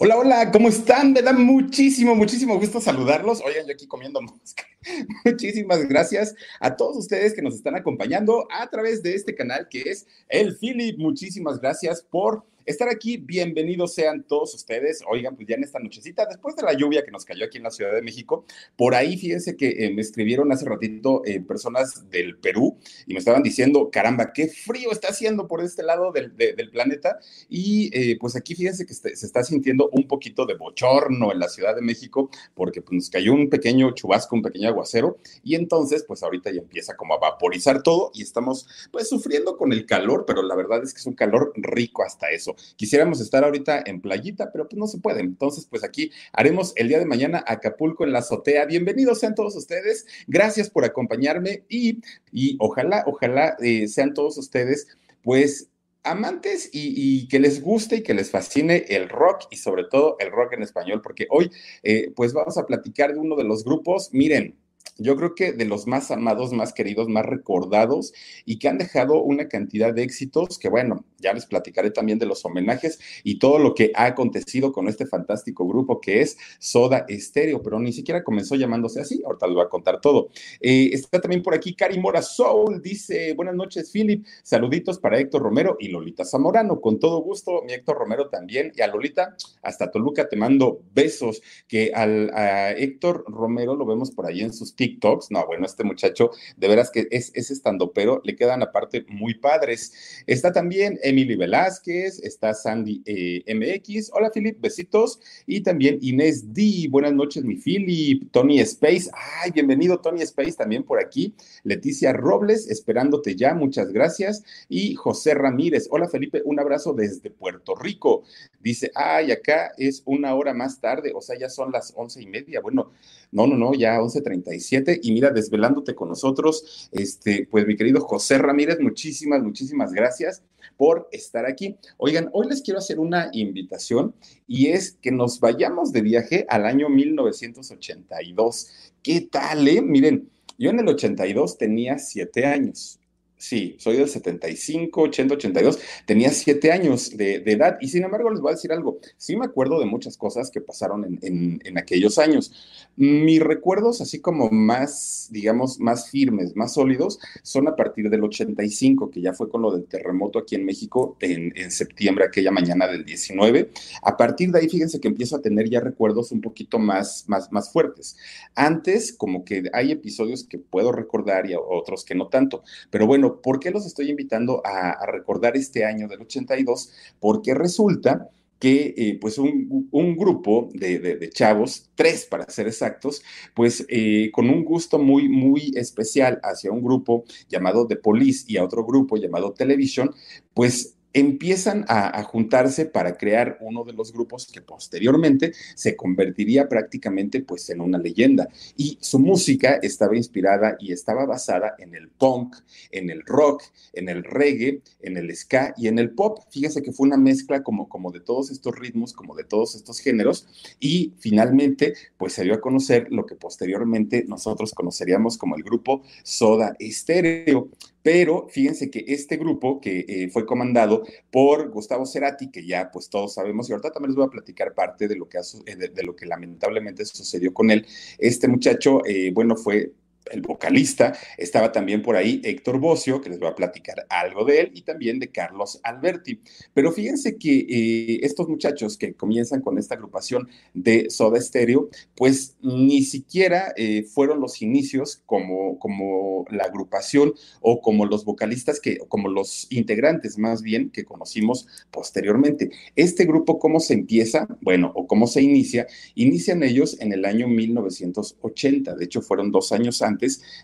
Hola, hola, ¿cómo están? Me da muchísimo, muchísimo gusto saludarlos. Oigan, yo aquí comiendo mosca. Muchísimas gracias a todos ustedes que nos están acompañando a través de este canal que es el Philip. Muchísimas gracias por estar aquí. Bienvenidos sean todos ustedes. Oigan, pues ya en esta nochecita, después de la lluvia que nos cayó aquí en la Ciudad de México, por ahí fíjense que eh, me escribieron hace ratito eh, personas del Perú y me estaban diciendo, caramba, qué frío está haciendo por este lado del, del planeta. Y eh, pues aquí fíjense que se está sintiendo un poquito de bochorno en la Ciudad de México porque pues, nos cayó un pequeño chubasco, un pequeño aguacero y entonces pues ahorita ya empieza como a vaporizar todo y estamos pues sufriendo con el calor, pero la verdad es que es un calor rico hasta eso. Quisiéramos estar ahorita en playita, pero pues no se puede. Entonces, pues aquí haremos el día de mañana Acapulco en la azotea. Bienvenidos sean todos ustedes. Gracias por acompañarme y, y ojalá, ojalá eh, sean todos ustedes, pues amantes y, que les guste y que les fascine el rock y sobre todo el rock en español, porque hoy eh, pues vamos a platicar de uno de los grupos, miren, yo creo que de los más amados, más queridos, más recordados y que han dejado una cantidad de éxitos que, bueno, ya les platicaré también de los homenajes y todo lo que ha acontecido con este fantástico grupo que es Soda Estéreo, pero ni siquiera comenzó llamándose así, ahorita les voy a contar todo. Eh, está también por aquí Cari Mora Soul, dice, buenas noches, Philip, saluditos para Héctor Romero y Lolita Zamorano, con todo gusto, mi Héctor Romero también, y a Lolita, hasta Toluca te mando besos, que al, a Héctor Romero lo vemos por ahí en sus TikToks. No, bueno, este muchacho, de veras que es, es estando, pero le quedan aparte muy padres. Está también Emily Velázquez, está Sandy eh, MX. Hola, Philip, besitos. Y también Inés D. Buenas noches, mi Philip. Tony Space. Ay, bienvenido, Tony Space, también por aquí. Leticia Robles, esperándote ya. Muchas gracias. Y José Ramírez. Hola, Felipe, un abrazo desde Puerto Rico. Dice, ay, acá es una hora más tarde, o sea, ya son las once y media. Bueno, no, no, no, ya 11.37 y mira, desvelándote con nosotros, este, pues mi querido José Ramírez, muchísimas, muchísimas gracias por estar aquí. Oigan, hoy les quiero hacer una invitación y es que nos vayamos de viaje al año 1982. ¿Qué tal, eh? Miren, yo en el 82 tenía siete años. Sí, soy del 75, 80, 82. Tenía siete años de, edad y sin embargo les voy a decir algo. Sí me acuerdo de muchas cosas que pasaron en, en, aquellos años. Mis recuerdos, así como más, digamos, más firmes, más sólidos, son a partir del 85, que ya fue con lo del terremoto aquí en México en, en septiembre, aquella mañana del 19. A partir de ahí, fíjense que empiezo a tener ya recuerdos un poquito más, más, más fuertes. Antes, como que hay episodios que puedo recordar y otros que no tanto. Pero bueno, ¿por qué los estoy invitando a, recordar este año del 82? Porque resulta que eh, pues un, grupo de, chavos, tres para ser exactos, pues eh, con un gusto muy, muy especial hacia un grupo llamado The Police y a otro grupo llamado Television, pues empiezan a, juntarse para crear uno de los grupos que posteriormente se convertiría prácticamente pues en una leyenda. Y su música estaba inspirada y estaba basada en el punk, en el rock, en el reggae, en el ska y en el pop. Fíjese que fue una mezcla como, como de todos estos ritmos, como de todos estos géneros y finalmente pues se dio a conocer lo que posteriormente nosotros conoceríamos como el grupo Soda Stereo. Pero fíjense que este grupo que eh, fue comandado por Gustavo Cerati, que ya pues todos sabemos, y ahorita también les voy a platicar parte de lo que, eh, de, lo que lamentablemente sucedió con él. Este muchacho, eh, bueno, fue el vocalista, estaba también por ahí Héctor Bocio, que les voy a platicar algo de él, y también de Carlos Alberti. Pero fíjense que eh, estos muchachos que comienzan con esta agrupación de Soda Stereo, pues ni siquiera eh, fueron los inicios como, como la agrupación o como los vocalistas, que, como los integrantes más bien que conocimos posteriormente. Este grupo, ¿cómo se empieza? Bueno, o cómo se inicia. Inician ellos en el año 1980, de hecho fueron dos años antes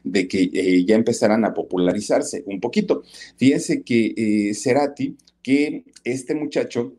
de que eh, ya empezaran a popularizarse un poquito. Fíjense que eh, que este muchacho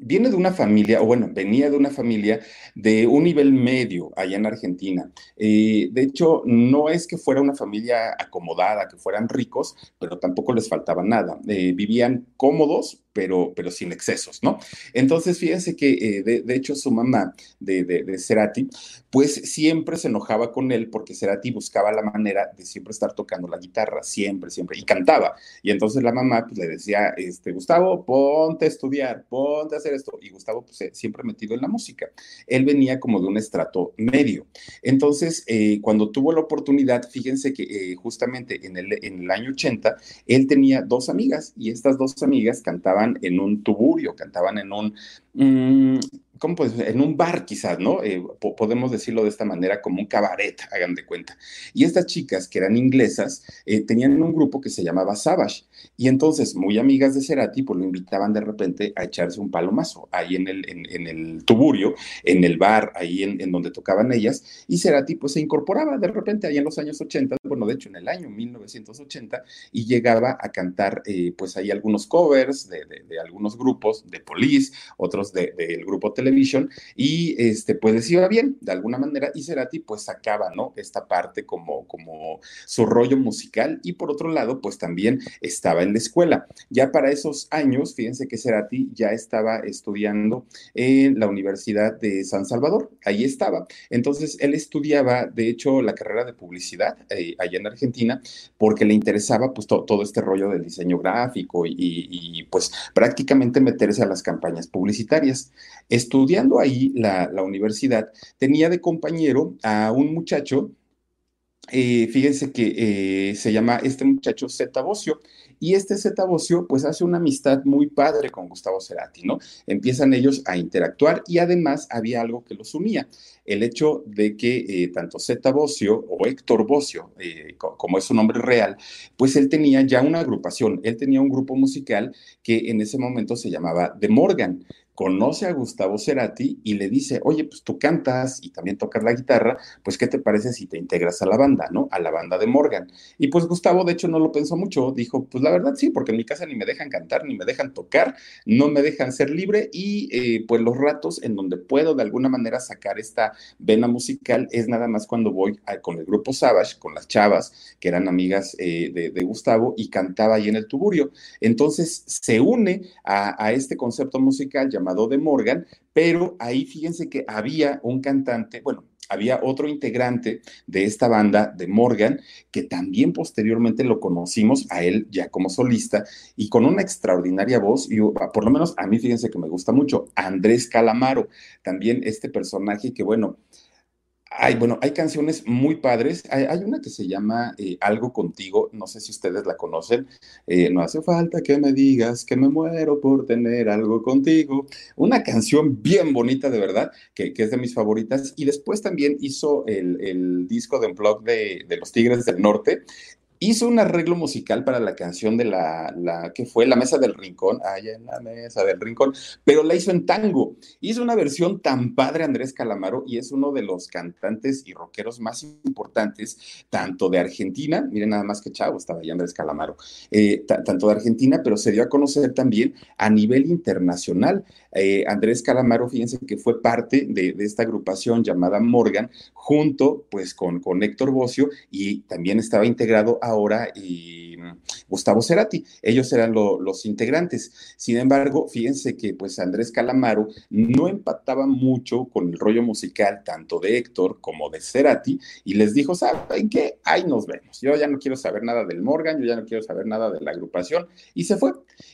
viene de una familia, o bueno, venía de una familia de un nivel medio allá en Argentina. Eh, de hecho, no es que fuera una familia acomodada, que fueran ricos, pero tampoco les faltaba nada. Eh, vivían cómodos, pero, pero sin excesos, ¿no? Entonces, fíjense que, eh, de, hecho, su mamá de, de, Cerati, pues siempre se enojaba con él porque Cerati buscaba la manera de siempre estar tocando la guitarra, siempre, siempre, y cantaba. Y entonces la mamá pues, le decía, este, Gustavo, ponte a estudiar, ponte a hacer esto. Y Gustavo, pues siempre metido en la música. Él venía como de un estrato medio. Entonces, eh, cuando tuvo la oportunidad, fíjense que eh, justamente en el, en el año 80, él tenía dos amigas y estas dos amigas cantaban en un tuburio, cantaban en un, mm, ¿cómo pues En un bar quizás, ¿no? Eh, podemos decirlo de esta manera, como un cabaret, hagan de cuenta. Y estas chicas, que eran inglesas, eh, tenían un grupo que se llamaba Savage. Y entonces, muy amigas de Cerati, pues lo invitaban de repente a echarse un palomazo ahí en el, en, el tuburio, en el bar, ahí en, donde tocaban ellas. Y Cerati, pues se incorporaba de repente ahí en los años 80, bueno, de hecho en el año 1980, y llegaba a cantar, eh, pues ahí algunos covers de, de, algunos grupos, de Police, otros del grupo Televisión y este, pues les iba bien de alguna manera y Cerati pues sacaba, ¿no? Esta parte como, como su rollo musical y por otro lado pues también estaba en la escuela. Ya para esos años, fíjense que Cerati ya estaba estudiando en la Universidad de San Salvador, ahí estaba. Entonces él estudiaba, de hecho, la carrera de publicidad eh, allá en Argentina porque le interesaba pues todo este rollo del diseño gráfico y, pues prácticamente meterse a las campañas publicitarias. Estudió estudiando ahí la, universidad, tenía de compañero a un muchacho, eh, fíjense que eh, se llama este muchacho Zeta Bocio, y este Zeta Bocio pues hace una amistad muy padre con Gustavo Cerati, ¿no? Empiezan ellos a interactuar y además había algo que los unía, el hecho de que eh, tanto Zeta Bocio o Héctor Bocio, como es su nombre real, pues él tenía ya una agrupación, él tenía un grupo musical que en ese momento se llamaba The Morgan conoce a Gustavo Cerati y le dice, oye, pues tú cantas y también tocas la guitarra, pues ¿qué te parece si te integras a la banda, ¿no? A la banda de Morgan. Y pues Gustavo, de hecho, no lo pensó mucho, dijo, pues la verdad sí, porque en mi casa ni me dejan cantar, ni me dejan tocar, no me dejan ser libre y eh, pues los ratos en donde puedo de alguna manera sacar esta vena musical es nada más cuando voy con el grupo Savage, con las chavas que eran amigas eh, de, Gustavo y cantaba ahí en el tuburio. Entonces se une a este concepto musical llamado de Morgan, pero ahí fíjense que había un cantante, bueno, había otro integrante de esta banda de Morgan, que también posteriormente lo conocimos a él ya como solista y con una extraordinaria voz, y por lo menos a mí fíjense que me gusta mucho, Andrés Calamaro, también este personaje que bueno, hay, bueno, hay canciones muy padres. Hay, una que se llama eh, Algo contigo, no sé si ustedes la conocen. Eh, no hace falta que me digas que me muero por tener algo contigo. Una canción bien bonita, de verdad, que, es de mis favoritas. Y después también hizo el, disco de un blog de, de los Tigres del Norte hizo un arreglo musical para la canción de la, que fue La Mesa del Rincón, allá en la Mesa del Rincón, pero la hizo en tango. Hizo una versión tan padre Andrés Calamaro y es uno de los cantantes y rockeros más importantes, tanto de Argentina, miren nada más que chavo, estaba ahí Andrés Calamaro, eh, tanto de Argentina, pero se dio a conocer también a nivel internacional. Eh, Andrés Calamaro, fíjense que fue parte de, esta agrupación llamada Morgan, junto pues con, con Héctor Bocio y también estaba integrado ahora y mm, Gustavo Cerati. Ellos eran los integrantes. Sin embargo, fíjense que pues Andrés Calamaro no empataba mucho con el rollo musical tanto de Héctor como de Cerati y les dijo, ¿saben qué? Ahí nos vemos. Yo ya no quiero saber nada del Morgan, yo ya no quiero saber nada de la agrupación y se fue.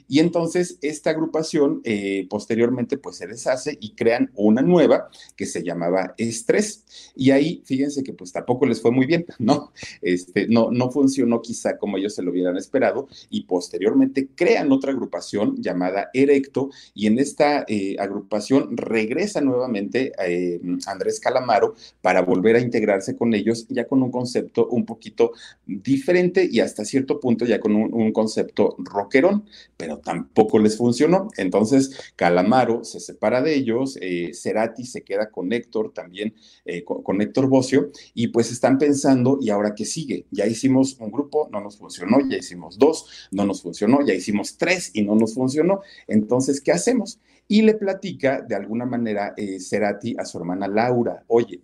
Y entonces esta agrupación eh, posteriormente pues se deshace y crean una nueva que se llamaba Estrés. Y ahí, fíjense que pues tampoco les fue muy bien, ¿no? Este, no, no funcionó quizá como ellos se lo hubieran esperado y posteriormente crean otra agrupación llamada Erecto y en esta eh, agrupación regresa nuevamente eh, Andrés Calamaro para volver a integrarse con ellos ya con un concepto un poquito diferente y hasta cierto punto ya con un, un concepto rockerón, pero tampoco les funcionó. Entonces, Calamaro se separa de ellos, eh, Cerati se queda con Héctor también, eh, con, Héctor Bocio, y pues están pensando, ¿y ahora qué sigue? Ya hicimos un grupo, no nos funcionó, ya hicimos dos, no nos funcionó, ya hicimos tres y no nos funcionó, entonces, ¿qué hacemos? y le platica de alguna manera eh, Cerati a su hermana Laura, oye,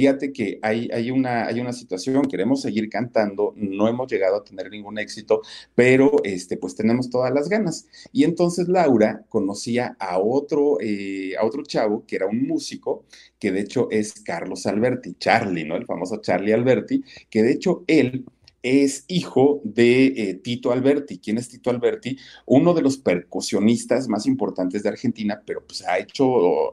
Fíjate que hay, hay, una, hay una situación, queremos seguir cantando, no hemos llegado a tener ningún éxito, pero este, pues tenemos todas las ganas. Y entonces Laura conocía a otro, eh, a otro chavo que era un músico, que de hecho es Carlos Alberti, Charlie, ¿no? El famoso Charlie Alberti, que de hecho él es hijo de eh, Tito Alberti. ¿Quién es Tito Alberti? Uno de los percusionistas más importantes de Argentina, pero pues ha hecho...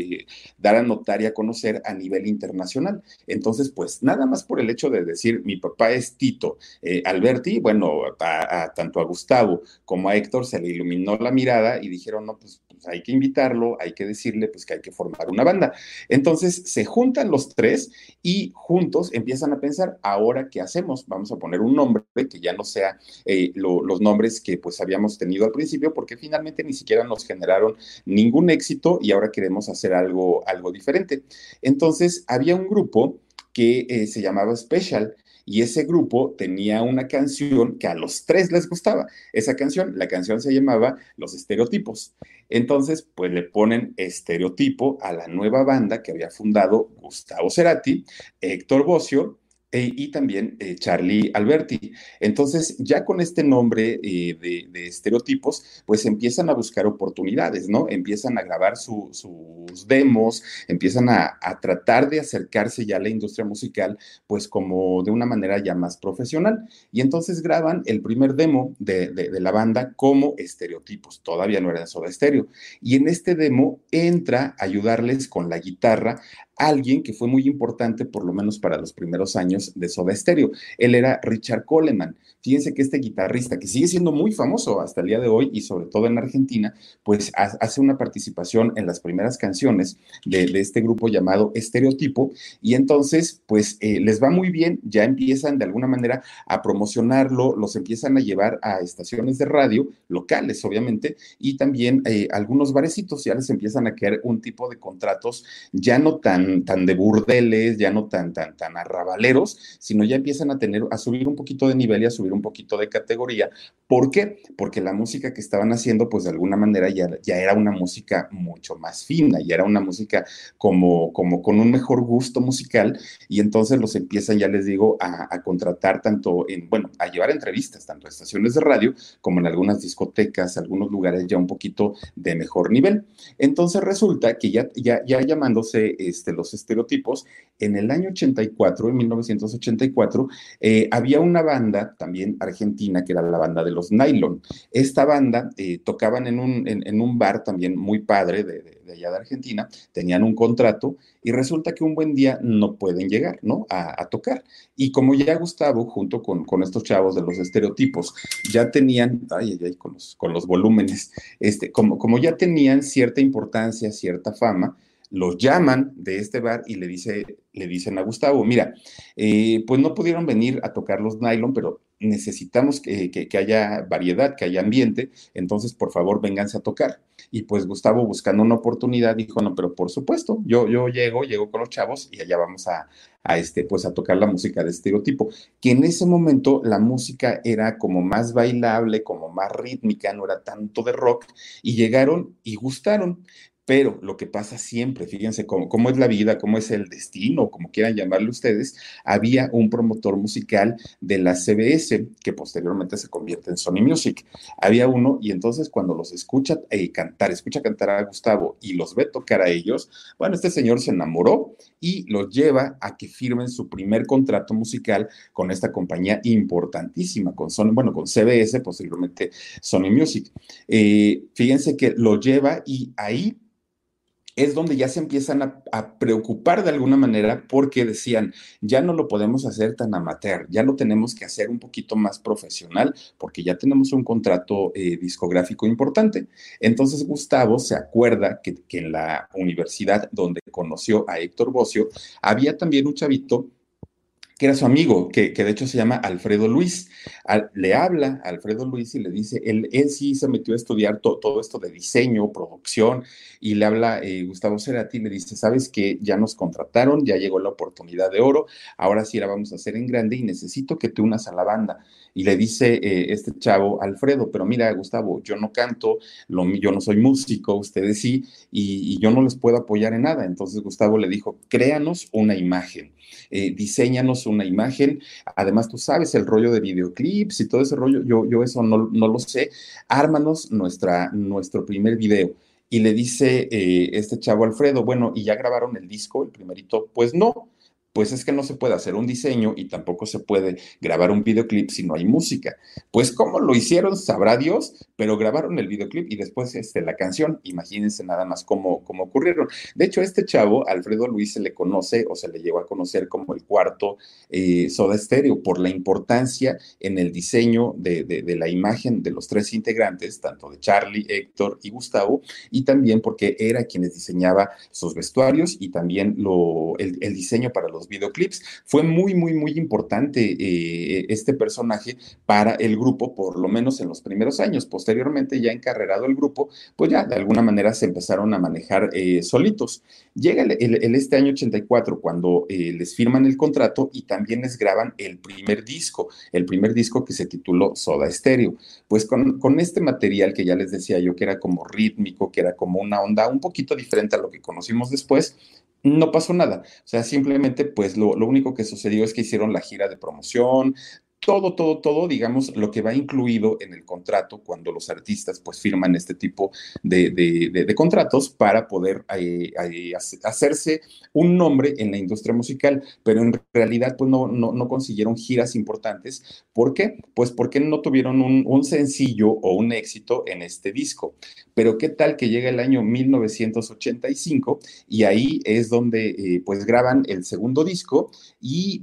Eh, dar a notar y a conocer a nivel internacional. Entonces, pues nada más por el hecho de decir mi papá es Tito eh, Alberti, bueno, tanto a Gustavo como a Héctor se le iluminó la mirada y dijeron, no, pues hay que invitarlo, hay que decirle pues que hay que formar una banda. Entonces se juntan los tres y juntos empiezan a pensar, ahora qué hacemos? Vamos a poner un nombre que ya no sea eh, los nombres que pues habíamos tenido al principio, porque finalmente ni siquiera nos generaron ningún éxito y ahora queremos hacer algo, algo diferente. Entonces había un grupo que eh, se llamaba Special y ese grupo tenía una canción que a los tres les gustaba. Esa canción, la canción se llamaba Los Estereotipos. Entonces, pues le ponen estereotipo a la nueva banda que había fundado Gustavo Cerati, Héctor Bocio eh, y también eh, Charlie Alberti. Entonces, ya con este nombre eh, de, estereotipos, pues empiezan a buscar oportunidades, ¿no? Empiezan a grabar sus demos, empiezan a, tratar de acercarse ya a la industria musical, pues como de una manera ya más profesional. Y entonces graban el primer demo de, de la banda como estereotipos, todavía no era Soda Estéreo. Y en este demo entra a ayudarles con la guitarra alguien que fue muy importante, por lo menos para los primeros años de Soda Stereo. Él era Richard Coleman. Fíjense que este guitarrista, que sigue siendo muy famoso hasta el día de hoy y sobre todo en Argentina, pues hace una participación en las primeras canciones de, este grupo llamado Estereotipo y entonces pues eh, les va muy bien, ya empiezan de alguna manera a promocionarlo, los empiezan a llevar a estaciones de radio locales, obviamente, y también eh, algunos barecitos ya les empiezan a quedar un tipo de contratos ya no tan, tan de burdeles, ya no tan, tan, tan arrabaleros, sino ya empiezan a tener, a subir un poquito de nivel y a subir un poquito de categoría. ¿Por qué? Porque la música que estaban haciendo, pues de alguna manera ya, ya era una música mucho más fina, ya era una música como, como con un mejor gusto musical y entonces los empiezan, ya les digo, a, contratar tanto en, bueno, a llevar entrevistas, tanto a estaciones de radio como en algunas discotecas, algunos lugares ya un poquito de mejor nivel. Entonces resulta que ya, ya, ya llamándose este, los estereotipos, en el año 84, en 1984, eh, había una banda también argentina, que era la banda de los Nylon. Esta banda eh, tocaban en un, en, un, bar también muy padre de, allá de Argentina, tenían un contrato y resulta que un buen día no pueden llegar, ¿no? A, tocar. Y como ya Gustavo, junto con, con, estos chavos de los estereotipos, ya tenían, ay, ay, con los, con los volúmenes, este, como, como ya tenían cierta importancia, cierta fama, los llaman de este bar y le, dice, le dicen a Gustavo, mira, eh, pues no pudieron venir a tocar los nylon, pero necesitamos que, que, haya variedad, que haya ambiente, entonces por favor vénganse a tocar. Y pues Gustavo buscando una oportunidad dijo, no, pero por supuesto, yo, yo llego, llego con los chavos y allá vamos a, este, pues a tocar la música de estereotipo, que en ese momento la música era como más bailable, como más rítmica, no era tanto de rock, y llegaron y gustaron. Pero lo que pasa siempre, fíjense cómo, es la vida, cómo es el destino, como quieran llamarle ustedes, había un promotor musical de la CBS que posteriormente se convierte en Sony Music. Había uno y entonces cuando los escucha eh, cantar, escucha cantar a Gustavo y los ve tocar a ellos, bueno, este señor se enamoró y los lleva a que firmen su primer contrato musical con esta compañía importantísima, con Sony, bueno, con CBS, posteriormente Sony Music. Eh, fíjense que lo lleva y ahí es donde ya se empiezan a, preocupar de alguna manera porque decían, ya no lo podemos hacer tan amateur, ya lo tenemos que hacer un poquito más profesional porque ya tenemos un contrato eh, discográfico importante. Entonces Gustavo se acuerda que, que en la universidad donde conoció a Héctor Bocio, había también un chavito que era su amigo, que, de hecho se llama Alfredo Luis. le habla a Alfredo Luis y le dice, él, él sí se metió a estudiar todo esto de diseño, producción, y le habla eh, Gustavo Cerati y le dice, sabes que ya nos contrataron, ya llegó la oportunidad de oro, ahora sí la vamos a hacer en grande y necesito que te unas a la banda. Y le dice eh, este chavo, Alfredo, pero mira, Gustavo, yo no canto, lo, yo no soy músico, ustedes sí, y, yo no les puedo apoyar en nada. Entonces Gustavo le dijo, créanos una imagen, eh, diseñanos una imagen. Además, tú sabes el rollo de videoclips y todo ese rollo, yo, yo eso no, no lo sé. Ármanos nuestra, nuestro primer video. Y le dice eh, este chavo Alfredo, bueno, ¿y ya grabaron el disco, el primerito? Pues no pues es que no se puede hacer un diseño y tampoco se puede grabar un videoclip si no hay música. Pues cómo lo hicieron, sabrá Dios, pero grabaron el videoclip y después este, la canción. Imagínense nada más cómo, cómo ocurrieron. De hecho, este chavo, Alfredo Luis, se le conoce o se le llegó a conocer como el cuarto eh, Soda Stereo por la importancia en el diseño de, de, la imagen de los tres integrantes, tanto de Charlie, Héctor y Gustavo, y también porque era quienes diseñaba sus vestuarios y también lo, el, el diseño para los videoclips. Fue muy, muy, muy importante eh, este personaje para el grupo, por lo menos en los primeros años. Posteriormente, ya encarrerado el grupo, pues ya de alguna manera se empezaron a manejar eh, solitos. Llega el, este año 84 cuando eh, les firman el contrato y también les graban el primer disco, el primer disco que se tituló Soda Stereo. Pues con, con este material que ya les decía yo que era como rítmico, que era como una onda un poquito diferente a lo que conocimos después, no pasó nada. O sea, simplemente, pues lo, lo, único que sucedió es que hicieron la gira de promoción, todo, todo, todo, digamos, lo que va incluido en el contrato cuando los artistas pues firman este tipo de, de, contratos para poder eh, eh, hacerse un nombre en la industria musical, pero en realidad pues no, no, consiguieron giras importantes. ¿Por qué? Pues porque no tuvieron un, un, sencillo o un éxito en este disco. Pero qué tal que llega el año 1985 y ahí es donde eh, pues graban el segundo disco y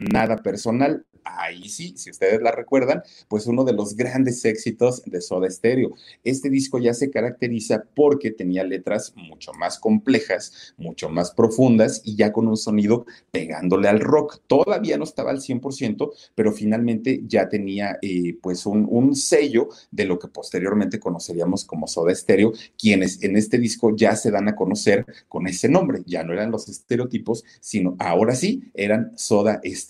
nada personal, ahí sí, si ustedes la recuerdan, pues uno de los grandes éxitos de Soda Stereo. Este disco ya se caracteriza porque tenía letras mucho más complejas, mucho más profundas y ya con un sonido pegándole al rock. Todavía no estaba al 100%, pero finalmente ya tenía eh, pues un, un, sello de lo que posteriormente conoceríamos como Soda Stereo, quienes en este disco ya se dan a conocer con ese nombre. Ya no eran los estereotipos, sino ahora sí eran Soda Stereo.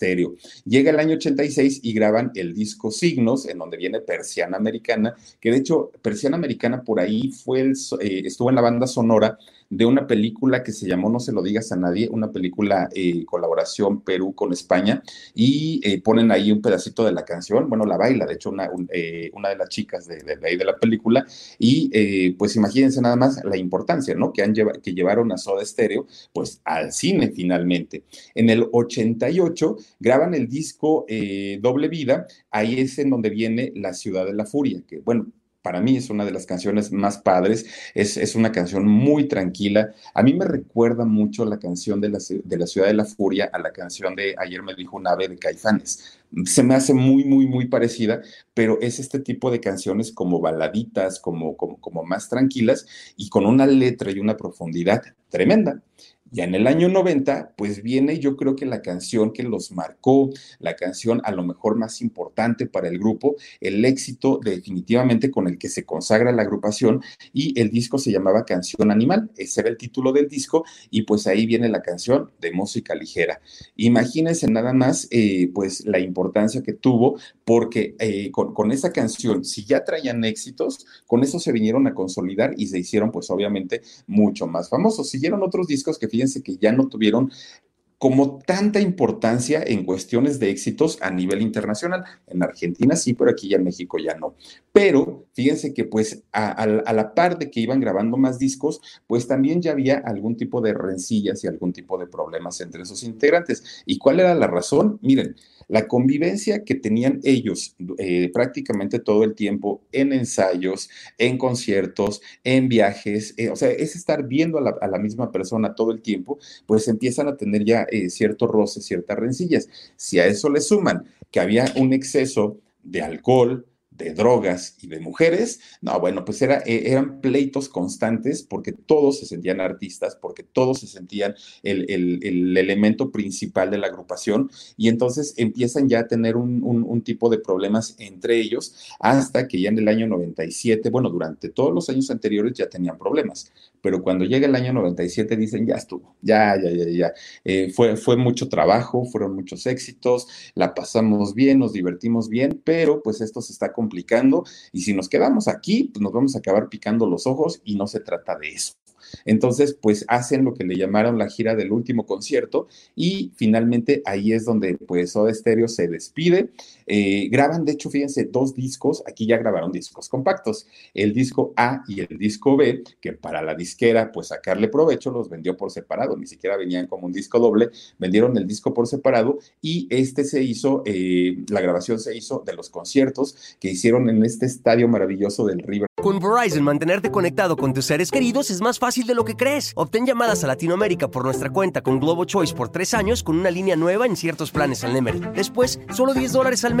Llega el año 86 y graban el disco Signos, en donde viene Persiana Americana, que de hecho Persiana Americana por ahí fue el, eh, estuvo en la banda sonora de una película que se llamó No se lo digas a nadie, una película eh, colaboración Perú con España, y eh, ponen ahí un pedacito de la canción, bueno, la baila, de hecho, una, eh, una de las chicas de, de, ahí de la película, y pues imagínense nada más la importancia, ¿no? Que, han que llevaron a Soda Stereo, pues al cine finalmente. En el 88 graban el disco Doble Vida, ahí es en donde viene La Ciudad de la Furia, que bueno, para mí es una de las canciones más padres, es, es, una canción muy tranquila. A mí me recuerda mucho la canción de la, de la Ciudad de la Furia a la canción de Ayer me dijo un ave de Caifanes. Se me hace muy, muy, muy parecida, pero es este tipo de canciones como baladitas, como, como, como más tranquilas y con una letra y una profundidad tremenda. Ya en el año 90, pues viene yo creo que la canción que los marcó, la canción a lo mejor más importante para el grupo, el éxito definitivamente con el que se consagra la agrupación y el disco se llamaba Canción Animal, ese era el título del disco y pues ahí viene la canción de música ligera. Imagínense nada más eh, pues la importancia que tuvo porque eh, con, con esa canción, si ya traían éxitos, con eso se vinieron a consolidar y se hicieron pues obviamente mucho más famosos. Siguieron otros discos que fíjense que ya no tuvieron como tanta importancia en cuestiones de éxitos a nivel internacional. En Argentina sí, pero aquí ya en México ya no. Pero fíjense que pues a, la par de que iban grabando más discos, pues también ya había algún tipo de rencillas y algún tipo de problemas entre sus integrantes. ¿Y cuál era la razón? Miren, la convivencia que tenían ellos eh, prácticamente todo el tiempo en ensayos, en conciertos, en viajes, eh, o sea, es estar viendo a la, misma persona todo el tiempo, pues empiezan a tener ya eh, ciertos roces, ciertas rencillas. Si a eso le suman que había un exceso de alcohol, de drogas y de mujeres, no, bueno, pues era, eh, eran pleitos constantes porque todos se sentían artistas, porque todos se sentían el, elemento principal de la agrupación y entonces empiezan ya a tener un, un, tipo de problemas entre ellos hasta que ya en el año 97, bueno, durante todos los años anteriores ya tenían problemas, pero cuando llega el año 97 dicen, ya estuvo, ya, ya, ya, ya, eh, fue, fue mucho trabajo, fueron muchos éxitos, la pasamos bien, nos divertimos bien, pero pues esto se está complicando y si nos quedamos aquí, pues nos vamos a acabar picando los ojos y no se trata de eso. Entonces, pues hacen lo que le llamaron la gira del último concierto y finalmente ahí es donde pues Soda Stereo se despide. Eh, graban, de hecho, fíjense, dos discos, aquí ya grabaron discos compactos, el disco A y el disco B, que para la disquera, pues sacarle provecho, los vendió por separado, ni siquiera venían como un disco doble, vendieron el disco por separado y este se hizo, eh, la grabación se hizo de los conciertos que hicieron en este estadio maravilloso del River. Con Verizon, mantenerte conectado con tus seres queridos es más fácil de lo que crees. Obtén llamadas a Latinoamérica por nuestra cuenta con Globo Choice por tres años con una línea nueva en ciertos planes al Nemery. Después, solo 10 dólares al mes.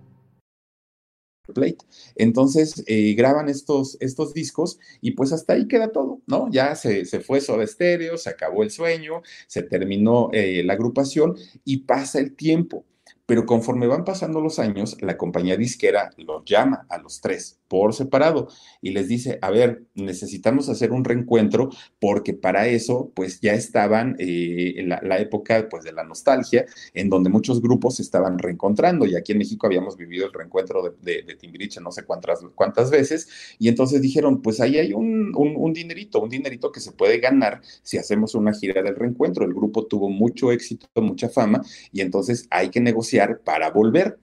Plate. Entonces eh, graban estos, estos discos y pues hasta ahí queda todo, ¿no? Ya se, se fue Soda Stereo, se acabó el sueño, se terminó eh, la agrupación y pasa el tiempo. Pero conforme van pasando los años, la compañía disquera los llama a los tres por separado y les dice, a ver, necesitamos hacer un reencuentro porque para eso pues ya estaban eh, en la, época pues de la nostalgia en donde muchos grupos se estaban reencontrando y aquí en México habíamos vivido el reencuentro de, de, Timbiriche no sé cuántas, cuántas veces y entonces dijeron pues ahí hay un, un dinerito, un dinerito que se puede ganar si hacemos una gira del reencuentro. El grupo tuvo mucho éxito, mucha fama y entonces hay que negociar para volver.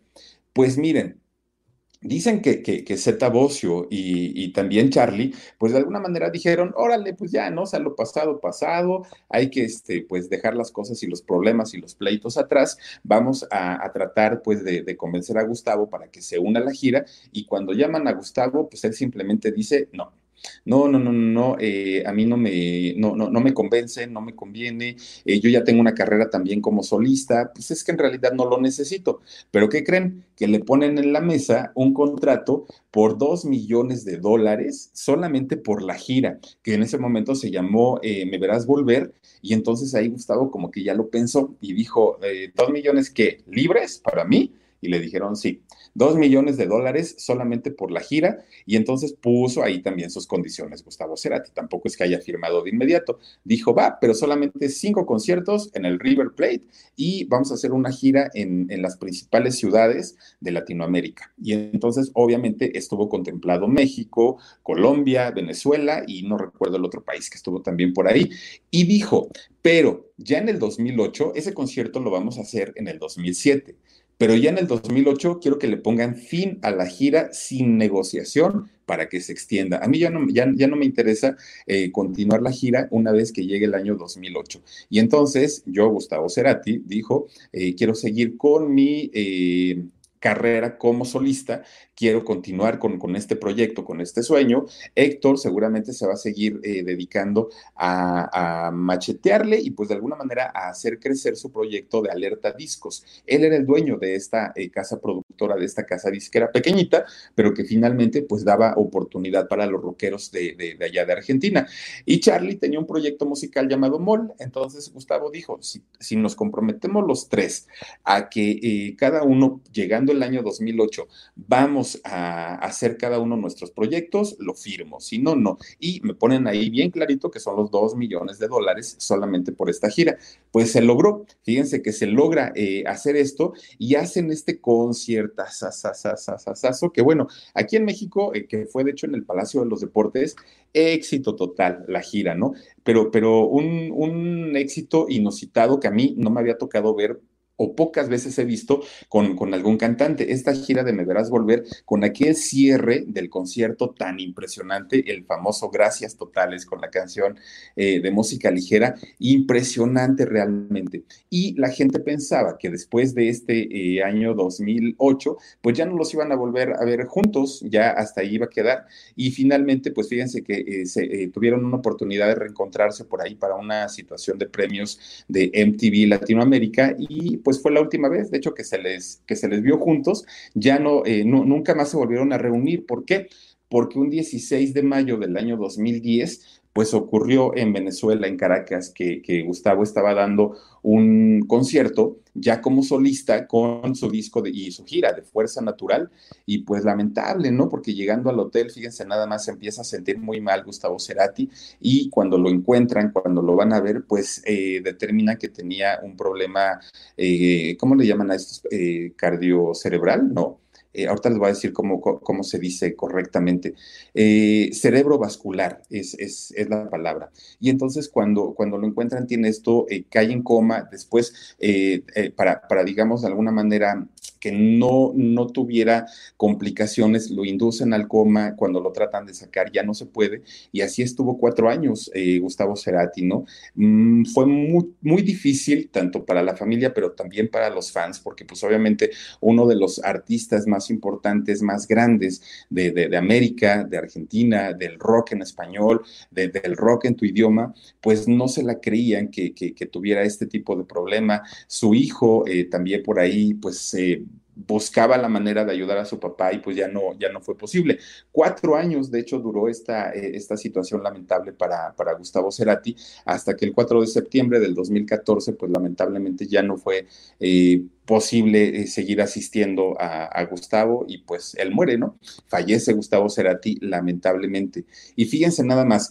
Pues miren, Dicen que, que, que Zeta Bocio y, también Charlie, pues de alguna manera dijeron, órale, pues ya, ¿no? O sea, lo pasado, pasado, hay que, este, pues dejar las cosas y los problemas y los pleitos atrás, vamos a, tratar, pues, de, de, convencer a Gustavo para que se una a la gira, y cuando llaman a Gustavo, pues él simplemente dice, no, no, no, no, no, eh, a mí no me, no, no, no, me convence, no me conviene, eh, yo ya tengo una carrera también como solista, pues es que en realidad no lo necesito. Pero ¿qué creen? Que le ponen en la mesa un contrato por dos millones de dólares solamente por la gira, que en ese momento se llamó eh, Me Verás Volver, y entonces ahí Gustavo como que ya lo pensó y dijo, dos millones que libres para mí, y le dijeron sí dos millones de dólares solamente por la gira y entonces puso ahí también sus condiciones Gustavo Cerati. Tampoco es que haya firmado de inmediato. Dijo, va, pero solamente cinco conciertos en el River Plate y vamos a hacer una gira en, en las principales ciudades de Latinoamérica. Y entonces, obviamente, estuvo contemplado México, Colombia, Venezuela y no recuerdo el otro país que estuvo también por ahí. Y dijo, pero ya en el 2008, ese concierto lo vamos a hacer en el 2007 pero ya en el 2008 quiero que le pongan fin a la gira sin negociación para que se extienda. A mí ya no, ya, no me interesa eh, continuar la gira una vez que llegue el año 2008. Y entonces yo, Gustavo Cerati, dijo, eh, quiero seguir con mi... Eh, carrera como solista, quiero continuar con, con, este proyecto, con este sueño. Héctor seguramente se va a seguir eh, dedicando a, machetearle y pues de alguna manera a hacer crecer su proyecto de Alerta Discos. Él era el dueño de esta eh, casa productora, de esta casa disquera pequeñita, pero que finalmente pues daba oportunidad para los rockeros de, de, allá de Argentina. Y Charlie tenía un proyecto musical llamado MOL, entonces Gustavo dijo, si, si nos comprometemos los tres a que eh, cada uno llegando el año 2008 vamos a hacer cada uno nuestros proyectos, lo firmo, si no, no. Y me ponen ahí bien clarito que son los dos millones de dólares solamente por esta gira. Pues se logró, fíjense que se logra eh, hacer esto y hacen este concierto, que bueno, aquí en México, eh, que fue de hecho en el Palacio de los Deportes, éxito total la gira, ¿no? Pero, pero un, un éxito inusitado que a mí no me había tocado ver o pocas veces he visto con, con, algún cantante. Esta gira de Me Verás Volver, con aquel cierre del concierto tan impresionante, el famoso Gracias Totales con la canción eh, de música ligera, impresionante realmente. Y la gente pensaba que después de este eh, año 2008, pues ya no los iban a volver a ver juntos, ya hasta ahí iba a quedar. Y finalmente, pues fíjense que eh, se, tuvieron una oportunidad de reencontrarse por ahí para una situación de premios de MTV Latinoamérica y pues fue la última vez, de hecho, que se les, que se les vio juntos, ya no, eh, no, nunca más se volvieron a reunir. ¿Por qué? Porque un 16 de mayo del año 2010 pues ocurrió en Venezuela, en Caracas, que, Gustavo estaba dando un concierto ya como solista con su disco de, y su gira de Fuerza Natural, y pues lamentable, ¿no? Porque llegando al hotel, fíjense, nada más se empieza a sentir muy mal Gustavo Cerati, y cuando lo encuentran, cuando lo van a ver, pues eh, determina que tenía un problema, eh, ¿cómo le llaman a estos? Eh, cardiocerebral, ¿no? Eh, ahorita les voy a decir cómo, cómo se dice correctamente, eh, cerebro vascular es, es, es, la palabra. Y entonces cuando, cuando lo encuentran tiene esto, eh, cae en coma, después para, para, digamos, de alguna manera que no, no tuviera complicaciones, lo inducen al coma, cuando lo tratan de sacar ya no se puede, y así estuvo cuatro años Gustavo Cerati, ¿no? Mm, fue muy, muy difícil, tanto para la familia, pero también para los fans, porque pues obviamente uno de los artistas más importantes, más grandes de, América, de Argentina, del rock en español, del rock en tu idioma, pues no se la creían que, tuviera este tipo de problema. Su hijo eh, también por ahí, pues... Eh, buscaba la manera de ayudar a su papá y pues ya no, ya no fue posible. Cuatro años, de hecho, duró esta, eh, esta situación lamentable para, para Gustavo Cerati, hasta que el 4 de septiembre del 2014, pues lamentablemente ya no fue eh, posible eh, seguir asistiendo a, a, Gustavo y pues él muere, ¿no? Fallece Gustavo Cerati lamentablemente. Y fíjense nada más,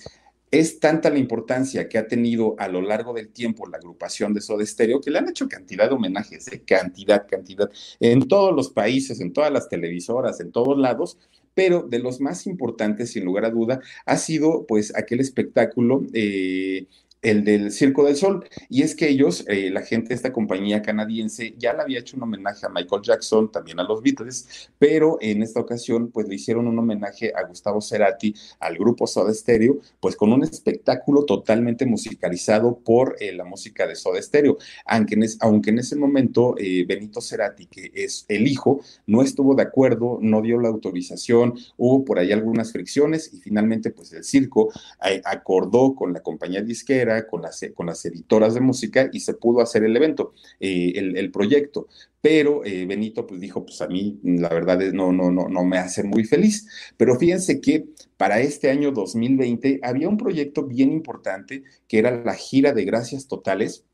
es tanta la importancia que ha tenido a lo largo del tiempo la agrupación de Soda Stereo que le han hecho cantidad de homenajes, ¿eh? cantidad, cantidad, en todos los países, en todas las televisoras, en todos lados, pero de los más importantes, sin lugar a duda, ha sido pues aquel espectáculo eh, el del Circo del Sol. Y es que ellos, eh, la gente de esta compañía canadiense, ya le había hecho un homenaje a Michael Jackson, también a los Beatles, pero en esta ocasión, pues le hicieron un homenaje a Gustavo Cerati, al grupo Soda Stereo, pues con un espectáculo totalmente musicalizado por eh, la música de Soda Stereo. Aunque en, aunque en ese momento eh, Benito Cerati, que es el hijo, no estuvo de acuerdo, no dio la autorización, hubo por ahí algunas fricciones y finalmente, pues el circo acordó con la compañía disquera con las, con las editoras de música y se pudo hacer el evento, eh, el, proyecto. Pero eh, Benito pues dijo, pues a mí la verdad es, no, no, no, no me hace muy feliz. Pero fíjense que para este año 2020 había un proyecto bien importante que era la gira de Gracias Totales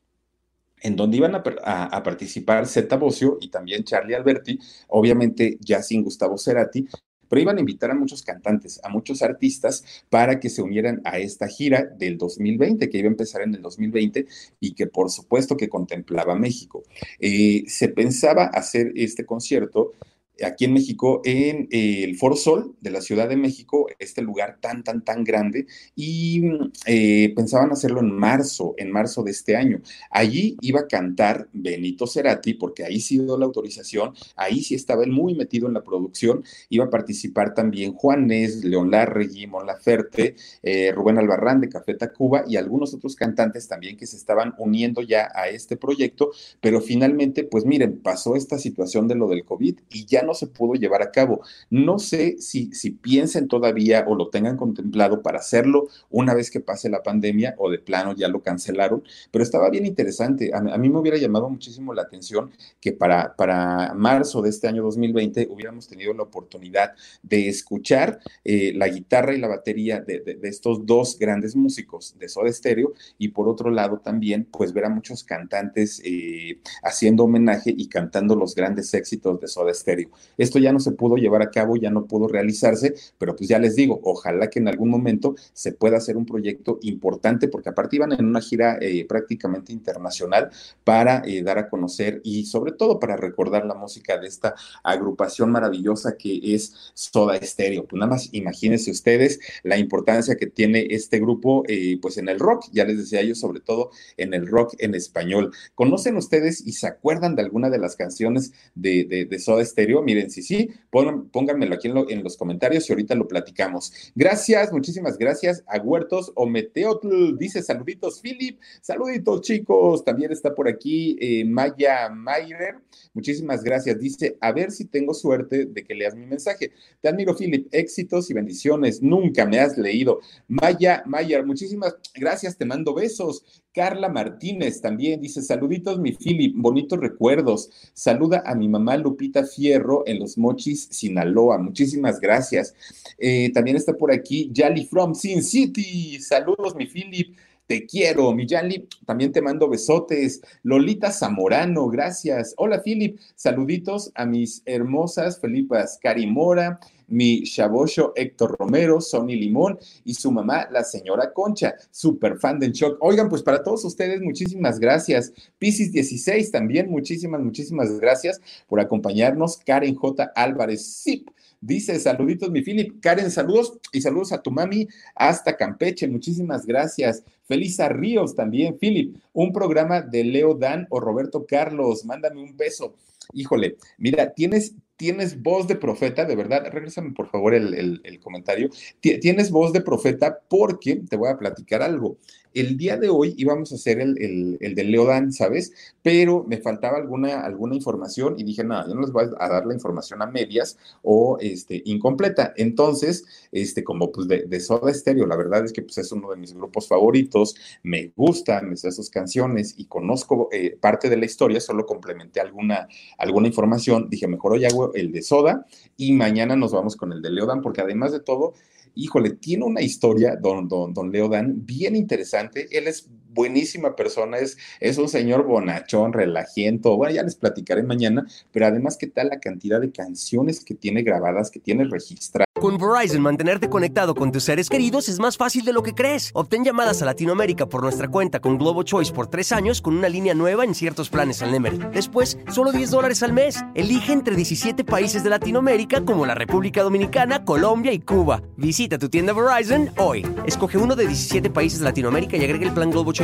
en donde iban a, a, participar Zeta Bocio y también Charlie Alberti, obviamente ya sin Gustavo Cerati, pero iban a invitar a muchos cantantes, a muchos artistas para que se unieran a esta gira del 2020, que iba a empezar en el 2020 y que por supuesto que contemplaba México. Eh, se pensaba hacer este concierto aquí en México, en eh, el Foro Sol de la Ciudad de México, este lugar tan, tan, tan grande, y eh, pensaban hacerlo en marzo, en marzo de este año. Allí iba a cantar Benito Cerati, porque ahí sí dio la autorización, ahí sí estaba él muy metido en la producción, iba a participar también Juanes, León Larregui, Mon Laferte, eh, Rubén Albarrán de Café Tacuba y algunos otros cantantes también que se estaban uniendo ya a este proyecto, pero finalmente, pues miren, pasó esta situación de lo del COVID y ya no se pudo llevar a cabo. No sé si, si piensen todavía o lo tengan contemplado para hacerlo una vez que pase la pandemia o de plano ya lo cancelaron, pero estaba bien interesante. A, mí me hubiera llamado muchísimo la atención que para, para marzo de este año 2020 hubiéramos tenido la oportunidad de escuchar eh, la guitarra y la batería de, de, estos dos grandes músicos de Soda Stereo y por otro lado también pues ver a muchos cantantes eh, haciendo homenaje y cantando los grandes éxitos de Soda Stereo. Esto ya no se pudo llevar a cabo, ya no pudo realizarse, pero pues ya les digo, ojalá que en algún momento se pueda hacer un proyecto importante, porque aparte iban en una gira eh, prácticamente internacional para eh, dar a conocer y sobre todo para recordar la música de esta agrupación maravillosa que es Soda Stereo. Pues nada más imagínense ustedes la importancia que tiene este grupo eh, pues en el rock, ya les decía yo, sobre todo en el rock en español. ¿Conocen ustedes y se acuerdan de alguna de las canciones de, de, Soda Stereo? Miren, si sí, pónganmelo aquí en, los comentarios y ahorita lo platicamos. Gracias, muchísimas gracias a Huertos o Meteotl, dice saluditos, Philip, saluditos chicos, también está por aquí eh, Maya Mayer, muchísimas gracias, dice, a ver si tengo suerte de que leas mi mensaje. Te admiro, Philip, éxitos y bendiciones, nunca me has leído. Maya Mayer, muchísimas gracias, te mando besos. Carla Martínez también dice, saluditos mi Philip, bonitos recuerdos. Saluda a mi mamá Lupita Fierro en Los Mochis, Sinaloa. Muchísimas gracias. Eh, también está por aquí Yali from Sin City. Saludos mi Philip. Te quiero, mi Yali, también te mando besotes. Lolita Zamorano, gracias. Hola, Philip. Saluditos a mis hermosas Felipas Cari Mora, mi chabosho Héctor Romero, Sonny Limón y su mamá, la señora Concha, super fan del shock. Oigan, pues para todos ustedes, muchísimas gracias. Piscis 16 también, muchísimas, muchísimas gracias por acompañarnos. Karen J. Álvarez Zip. Dice, saluditos, mi Philip. Karen, saludos y saludos a tu mami hasta Campeche. Muchísimas gracias. Felisa Ríos también, Philip. Un programa de Leo Dan o Roberto Carlos. Mándame un beso. Híjole, mira, tienes, tienes voz de profeta, de verdad, regrésame por favor el, comentario. Tienes voz de profeta porque te voy a platicar algo. El día de hoy íbamos a hacer el, el, de Leodan, ¿sabes? Pero me faltaba alguna, alguna información y dije, no, yo no les voy a dar la información a medias o este, incompleta. Entonces, este, como pues de, Soda Stereo, la verdad es que pues es uno de mis grupos favoritos, me gustan, sus canciones y conozco eh, parte de la historia, solo complementé alguna, alguna información. Dije, mejor hoy hago el de Soda y mañana nos vamos con el de Leodan, porque además de todo, híjole, tiene una historia, don, don, don Leo Dan, bien interesante. Él es buenísima persona, es, es un señor bonachón, relajiento, bueno, ya les platicaré mañana, pero además, ¿qué tal la cantidad de canciones que tiene grabadas, que tiene registradas? Con Verizon, mantenerte conectado con tus seres queridos es más fácil de lo que crees. Obtén llamadas a Latinoamérica por nuestra cuenta con Globo Choice por tres años con una línea nueva en ciertos planes al Nemery. Después, solo 10 dólares al mes. Elige entre 17 países de Latinoamérica como la República Dominicana, Colombia y Cuba. Visita tu tienda Verizon hoy. Escoge uno de 17 países de Latinoamérica y agrega el plan Globo Choice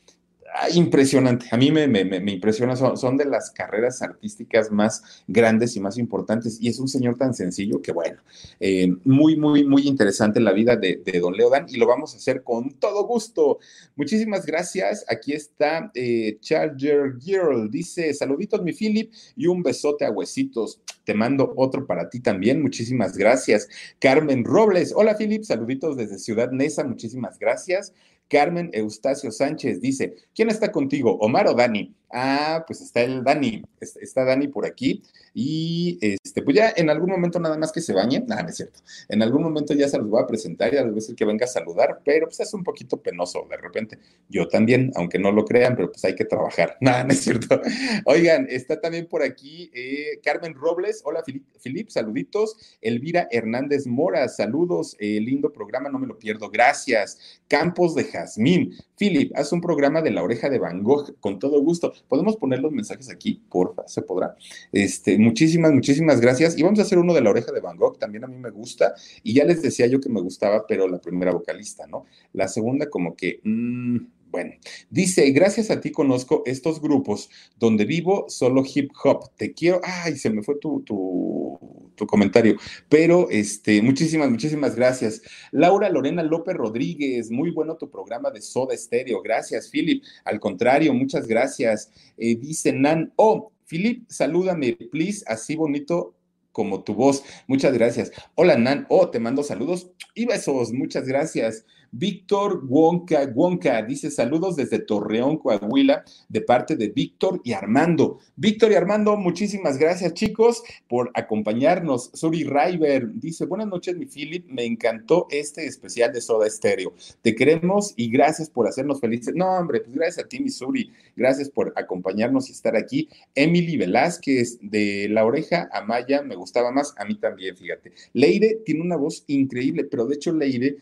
impresionante. A mí me, impresiona, son, de las carreras artísticas más grandes y más importantes. Y es un señor tan sencillo que, bueno, eh, muy, muy, muy interesante la vida de, Don Leodan y lo vamos a hacer con todo gusto. Muchísimas gracias. Aquí está eh, Charger Girl. Dice, saluditos, mi Philip, y un besote a huesitos. Te mando otro para ti también. Muchísimas gracias. Carmen Robles. Hola, Philip. Saluditos desde Ciudad Neza. Muchísimas gracias. Carmen Eustacio Sánchez dice, ¿quién está contigo, Omar o Dani? Ah, pues está el Dani, está Dani por aquí y este, pues ya en algún momento nada más que se bañe, nada, no es cierto, en algún momento ya se los voy a presentar, ya les voy a decir que venga a saludar, pero pues es un poquito penoso de repente, yo también, aunque no lo crean, pero pues hay que trabajar, nada, no es cierto. Oigan, está también por aquí eh, Carmen Robles, hola Filip, saluditos, Elvira Hernández Mora, saludos, eh, lindo programa, no me lo pierdo, gracias, Campos de Jazmín, Philip, haz un programa de la oreja de Van Gogh, con todo gusto. Podemos poner los mensajes aquí, porfa, se podrá. Este, muchísimas, muchísimas gracias. Y vamos a hacer uno de la oreja de Van Gogh, también a mí me gusta. Y ya les decía yo que me gustaba, pero la primera vocalista, ¿no? La segunda, como que, mmm, Bueno, dice, gracias a ti conozco estos grupos donde vivo solo hip hop. Te quiero. Ay, se me fue tu, tu, comentario. Pero, este, muchísimas, muchísimas gracias. Laura Lorena López Rodríguez, muy bueno tu programa de Soda Stereo. Gracias, Philip. Al contrario, muchas gracias. Eh, dice Nan, oh, Philip, salúdame, please, así bonito como tu voz. Muchas gracias. Hola, Nan. Oh, te mando saludos y besos. Muchas gracias. Víctor Wonka, Wonka dice saludos desde Torreón, Coahuila, de parte de Víctor y Armando. Víctor y Armando, muchísimas gracias chicos por acompañarnos. Suri River dice, buenas noches mi Philip, me encantó este especial de Soda Stereo. Te queremos y gracias por hacernos felices. No, hombre, pues gracias a ti mi Suri, gracias por acompañarnos y estar aquí. Emily Velázquez de La Oreja a Maya, me gustaba más, a mí también, fíjate. Leire tiene una voz increíble, pero de hecho Leire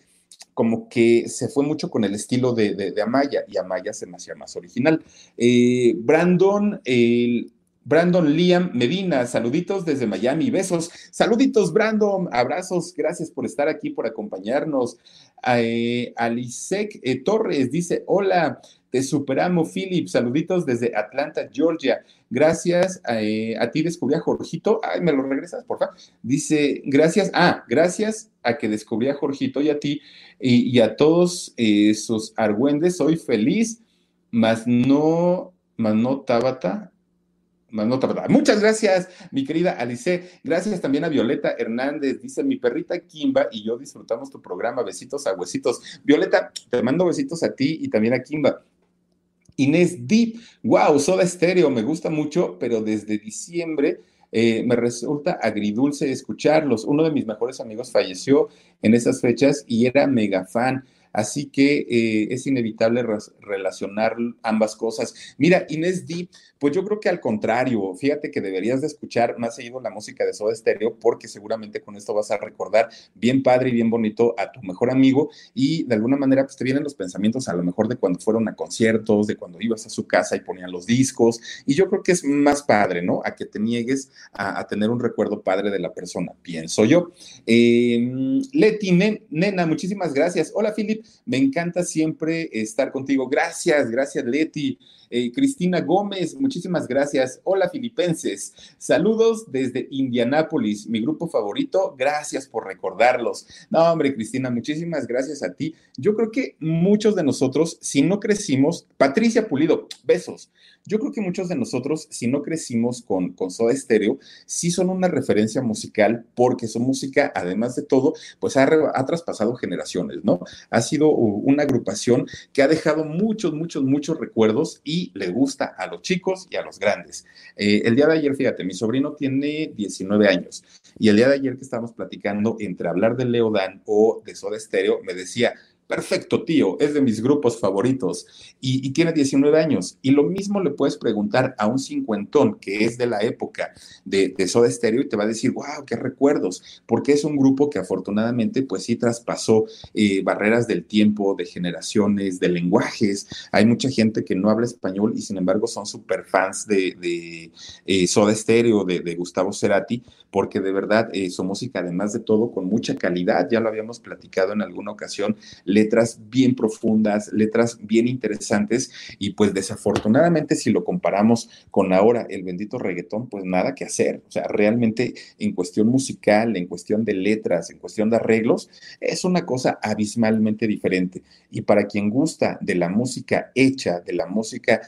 como que se fue mucho con el estilo de, Amaya y Amaya se me hacía más original. Eh, Brandon, el Brandon Liam Medina, saluditos desde Miami, besos. Saluditos, Brandon, abrazos, gracias por estar aquí, por acompañarnos. Eh, Alisec eh, Torres dice: Hola, te superamo, Philip. Saluditos desde Atlanta, Georgia. Gracias eh, a ti descubrí a Jorgito. Ay, me lo regresas, por favor. Dice, gracias. Ah, gracias a que descubrí a Jorgito y a ti y, a todos sus argüendes. Soy feliz, mas no, mas no Tabata. Mas no Tabata. Muchas gracias, mi querida Alice. Gracias también a Violeta Hernández. Dice, mi perrita Kimba y yo disfrutamos tu programa. Besitos a huesitos. Violeta, te mando besitos a ti y también a Kimba. Inés Deep, wow, Soda Stereo, me gusta mucho, pero desde diciembre eh, me resulta agridulce escucharlos. Uno de mis mejores amigos falleció en esas fechas y era mega fan. Así que eh, es inevitable relacionar ambas cosas. Mira, Inés Deep, pues yo creo que al contrario, fíjate que deberías de escuchar más seguido la música de Soda Stereo porque seguramente con esto vas a recordar bien padre y bien bonito a tu mejor amigo y de alguna manera pues te vienen los pensamientos a lo mejor de cuando fueron a conciertos, de cuando ibas a su casa y ponían los discos y yo creo que es más padre, ¿no? A que te niegues a, tener un recuerdo padre de la persona, pienso yo. Eh, Leti, nena, muchísimas gracias. Hola, Philip, me encanta siempre estar contigo. Gracias, gracias, Leti. Eh, Cristina Gómez, muchísimas gracias. Hola, filipenses. Saludos desde Indianápolis, mi grupo favorito. Gracias por recordarlos. No, hombre, Cristina, muchísimas gracias a ti. Yo creo que muchos de nosotros, si no crecimos, Patricia Pulido, besos. Yo creo que muchos de nosotros, si no crecimos con, con Soda Stereo, sí son una referencia musical porque su música, además de todo, pues ha, ha traspasado generaciones, ¿no? Ha sido una agrupación que ha dejado muchos, muchos, muchos recuerdos y le gusta a los chicos y a los grandes. Eh, el día de ayer, fíjate, mi sobrino tiene 19 años y el día de ayer que estábamos platicando entre hablar de Leodan o de Soda Stereo, me decía, Perfecto, tío, es de mis grupos favoritos y, tiene 19 años. Y lo mismo le puedes preguntar a un cincuentón que es de la época de, de Soda Stereo y te va a decir, wow, qué recuerdos, porque es un grupo que afortunadamente pues sí traspasó eh, barreras del tiempo, de generaciones, de lenguajes. Hay mucha gente que no habla español y sin embargo son súper fans de, eh, Soda Stereo, de, Gustavo Cerati, porque de verdad eh, su música, además de todo, con mucha calidad, ya lo habíamos platicado en alguna ocasión, letras bien profundas, letras bien interesantes y pues desafortunadamente si lo comparamos con ahora el bendito reggaetón, pues nada que hacer. O sea, realmente en cuestión musical, en cuestión de letras, en cuestión de arreglos, es una cosa abismalmente diferente. Y para quien gusta de la música hecha, de la música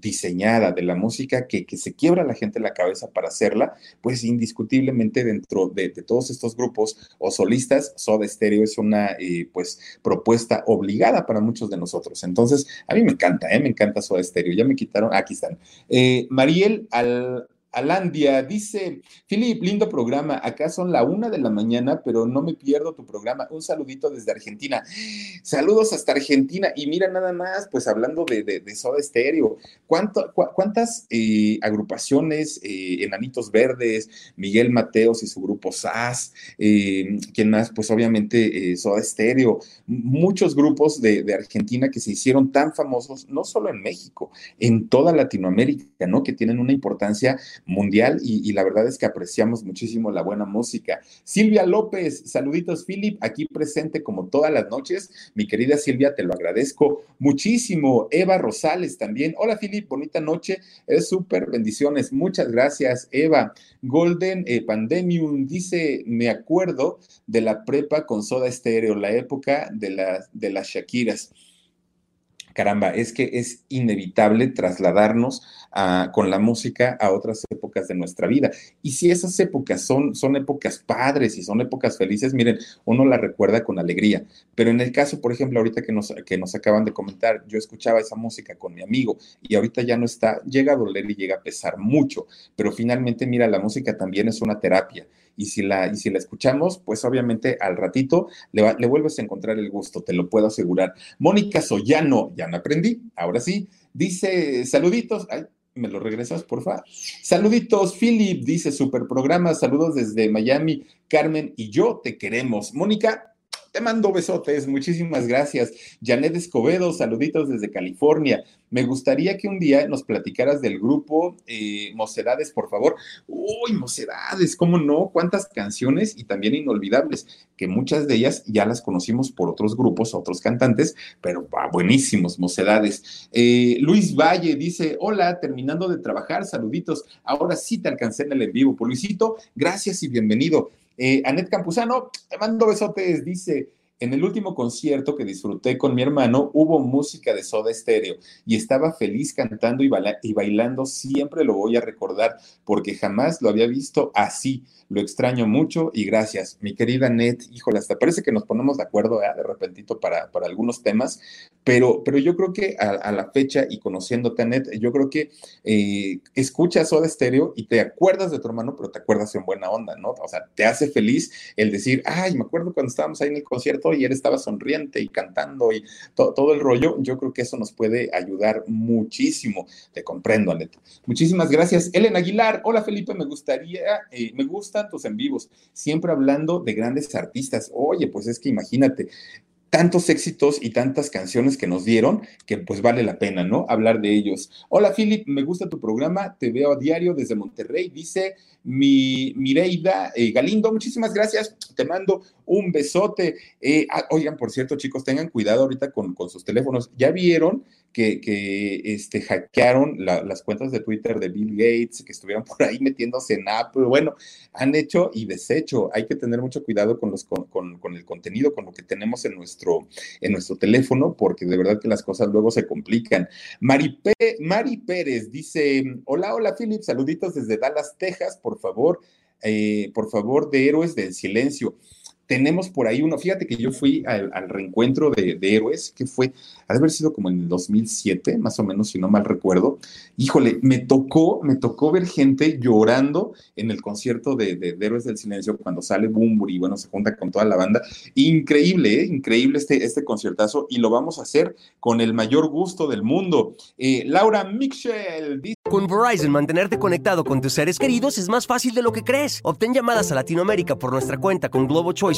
diseñada, de la música que, se quiebra la gente la cabeza para hacerla, pues indiscutiblemente dentro de, todos estos grupos o solistas, Soda Stereo es una eh, pues propuesta obligada para muchos de nosotros. Entonces, a mí me encanta, ¿eh? me encanta Soda Stereo. Ya me quitaron, aquí están. Eh, Mariel al, Alandia dice, Filip, lindo programa. Acá son la una de la mañana, pero no me pierdo tu programa. Un saludito desde Argentina. Saludos hasta Argentina. Y mira nada más, pues hablando de, Soda Stereo, ¿cuántas eh, agrupaciones, eh, Enanitos Verdes, Miguel Mateos y su grupo SAS, eh, ¿quién más? Pues obviamente Soda Stereo, muchos grupos de, de Argentina que se hicieron tan famosos, no solo en México, en toda Latinoamérica, ¿no? Que tienen una importancia mundial y, la verdad es que apreciamos muchísimo la buena música. Silvia López, saluditos, Philip, aquí presente como todas las noches. Mi querida Silvia, te lo agradezco muchísimo. Eva Rosales también. Hola, Philip, bonita noche. Es súper, bendiciones. Muchas gracias, Eva. Golden eh, Pandemium dice, me acuerdo de la prepa con Soda Stereo, la época de, de las Shakiras caramba, es que es inevitable trasladarnos con la música a otras épocas de nuestra vida. Y si esas épocas son, son épocas padres y son épocas felices, miren, uno la recuerda con alegría. Pero en el caso, por ejemplo, ahorita que nos, que nos acaban de comentar, yo escuchaba esa música con mi amigo y ahorita ya no está, llega a doler y llega a pesar mucho. Pero finalmente, mira, la música también es una terapia y si la, y si la escuchamos, pues obviamente al ratito le, le vuelves a encontrar el gusto, te lo puedo asegurar. Mónica Soyano, ya no aprendí, ahora sí, dice saluditos, ay, me lo regresas, por. Saluditos, Philip, dice super programa, saludos desde Miami, Carmen y yo te queremos. Mónica, te mando besotes, muchísimas gracias. Janet Escobedo, saluditos desde California. Me gustaría que un día nos platicaras del grupo eh, Mocedades, por favor. Uy, Mocedades, ¿cómo no? ¿Cuántas canciones y también inolvidables? Que muchas de ellas ya las conocimos por otros grupos, otros cantantes, pero buenísimos, Mocedades. Eh, Luis Valle dice, hola, terminando de trabajar, saluditos. Ahora sí te alcancé en el en vivo. Por Luisito, gracias y bienvenido. Eh, Anet Campuzano, te mando besotes, dice, en el último concierto que disfruté con mi hermano hubo música de Soda Stereo y estaba feliz cantando y, y, bailando. Siempre lo voy a recordar porque jamás lo había visto así. Lo extraño mucho y gracias. Mi querida Net, híjole, hasta parece que nos ponemos de acuerdo ¿eh? de repentito para, para algunos temas, pero, pero yo creo que a, la fecha y conociéndote, Net, yo creo que eh, escuchas Soda Stereo y te acuerdas de tu hermano, pero te acuerdas en buena onda, ¿no? O sea, te hace feliz el decir, ay, me acuerdo cuando estábamos ahí en el concierto y él estaba sonriente y cantando y todo el rollo. Yo creo que eso nos puede ayudar muchísimo. Te comprendo, Anet. Muchísimas gracias. Elena Aguilar, hola Felipe, me gustaría, eh, me gusta tantos en vivos, siempre hablando de grandes artistas. Oye, pues es que imagínate, tantos éxitos y tantas canciones que nos dieron que pues vale la pena, ¿no? Hablar de ellos. Hola Philip, me gusta tu programa, te veo a diario desde Monterrey, dice mi Mireida eh, Galindo, muchísimas gracias, te mando un besote. Eh, ah, oigan, por cierto, chicos, tengan cuidado ahorita con, con sus teléfonos. ¿Ya vieron que, que este, hackearon las cuentas de Twitter de Bill Gates, que estuvieron por ahí metiéndose en Apple? Bueno, han hecho y deshecho. Hay que tener mucho cuidado con, los, con, con, el contenido, con lo que tenemos en nuestro, en nuestro teléfono, porque de verdad que las cosas luego se complican. Mari, Mari Pérez dice, hola, hola, Philip, saluditos desde Dallas, Texas, por favor. Eh, por favor, de Héroes del Silencio tenemos por ahí uno, fíjate que yo fui al, reencuentro de, héroes, que fue, ha de haber sido como en el 2007, más o menos, si no mal recuerdo. Híjole, me tocó, me tocó ver gente llorando en el concierto de, Héroes del Silencio cuando sale Bumburi bueno, se junta con toda la banda. Increíble, ¿eh? increíble este, este conciertazo y lo vamos a hacer con el mayor gusto del mundo. Eh, Laura Mitchell dice... Con Verizon, mantenerte conectado con tus seres queridos es más fácil de lo que crees. Obtén llamadas a Latinoamérica por nuestra cuenta con Globo Choice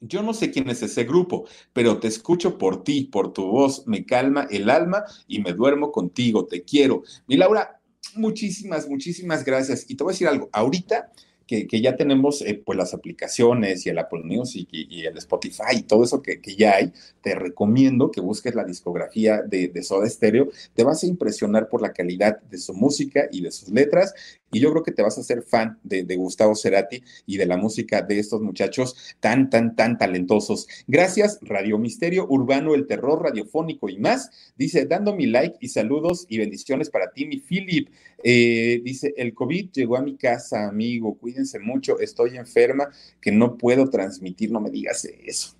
Yo no sé quién es ese grupo, pero te escucho por ti, por tu voz, me calma el alma y me duermo contigo, te quiero. Mi Laura, muchísimas, muchísimas gracias. Y te voy a decir algo, ahorita que, ya tenemos eh, pues las aplicaciones y el Apple Music y, el Spotify y todo eso que, ya hay, te recomiendo que busques la discografía de, de Soda Stereo. Te vas a impresionar por la calidad de su música y de sus letras y yo creo que te vas a hacer fan de, Gustavo Cerati y de la música de estos muchachos tan, tan, tan talentosos. Gracias, Radio Misterio Urbano, el terror radiofónico y más. Dice, dando mi like y saludos y bendiciones para ti, mi Philip. Eh, dice, el COVID llegó a mi casa, amigo, cuídense mucho, estoy enferma, que no puedo transmitir, no me digas eso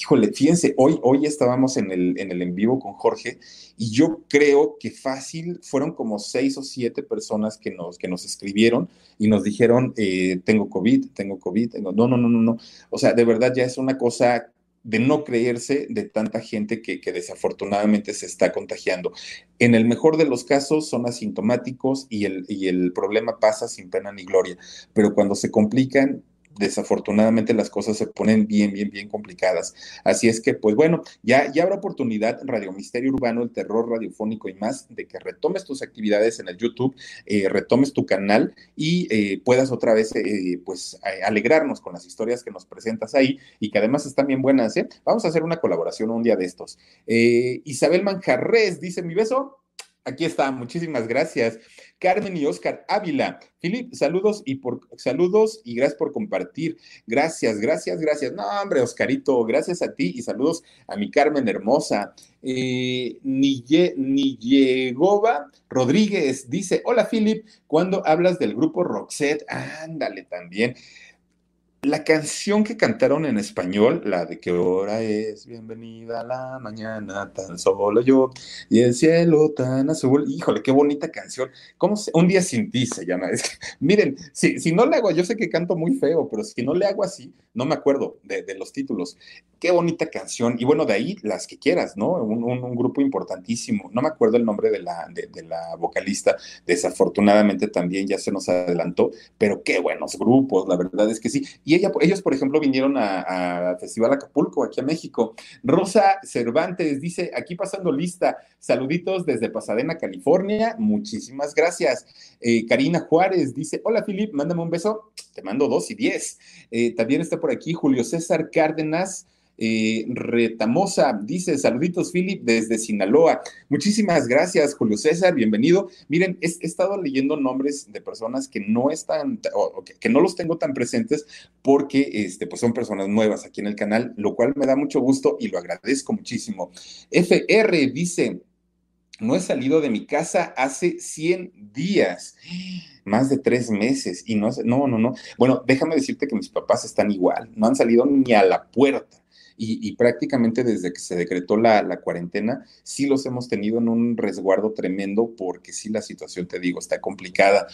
híjole, fíjense, hoy, hoy estábamos en el, en el en vivo con Jorge y yo creo que fácil fueron como seis o siete personas que nos, que nos escribieron y nos dijeron, eh, tengo COVID, tengo COVID, tengo... No, no, no, no, no. O sea, de verdad ya es una cosa de no creerse de tanta gente que, que, desafortunadamente se está contagiando. En el mejor de los casos son asintomáticos y el, y el problema pasa sin pena ni gloria, pero cuando se complican, desafortunadamente las cosas se ponen bien, bien, bien complicadas. Así es que, pues bueno, ya, ya habrá oportunidad Radio Misterio Urbano, el terror radiofónico y más, de que retomes tus actividades en el YouTube, eh, retomes tu canal y eh, puedas otra vez, eh, pues, alegrarnos con las historias que nos presentas ahí y que además están bien buenas. Vamos a hacer una colaboración un día de estos. Isabel Manjarres dice, mi beso, aquí está, muchísimas gracias. Carmen y Oscar Ávila. Filip, saludos y por saludos y gracias por compartir. Gracias, gracias, gracias. No, hombre, Oscarito, gracias a ti y saludos a mi Carmen hermosa. Eh, Niyegova Rodríguez dice: Hola, Filip, cuando hablas del grupo Roxette, ándale también. La canción que cantaron en español, la de qué hora es, bienvenida a la mañana, tan solo yo, y el cielo tan azul, híjole, qué bonita canción. ¿Cómo se, un día sin ti se llama. Es que, miren, si, si no le hago, yo sé que canto muy feo, pero si no le hago así, no me acuerdo de, de los títulos. Qué bonita canción. Y bueno, de ahí las que quieras, ¿no? Un, grupo importantísimo. No me acuerdo el nombre de la, de, la vocalista, desafortunadamente también ya se nos adelantó, pero qué buenos grupos, la verdad es que sí. Y ellos, por ejemplo, vinieron a, Festival Acapulco, aquí a México. Rosa Cervantes dice, aquí pasando lista, saluditos desde Pasadena, California, muchísimas gracias. Eh, Karina Juárez dice, hola Filip, mándame un beso, te mando dos y diez. Eh, también está por aquí Julio César Cárdenas. Eh, Retamosa dice, saluditos Philip desde Sinaloa. Muchísimas gracias, Julio César, bienvenido. Miren, he, estado leyendo nombres de personas que no están, o, que, que, no los tengo tan presentes porque este, pues son personas nuevas aquí en el canal, lo cual me da mucho gusto y lo agradezco muchísimo. FR dice, no he salido de mi casa hace 100 días más de tres meses y no, no, no, no. Bueno, déjame decirte que mis papás están igual, no han salido ni a la puerta y, y prácticamente desde que se decretó la, la, cuarentena, sí los hemos tenido en un resguardo tremendo porque sí la situación, te digo, está complicada.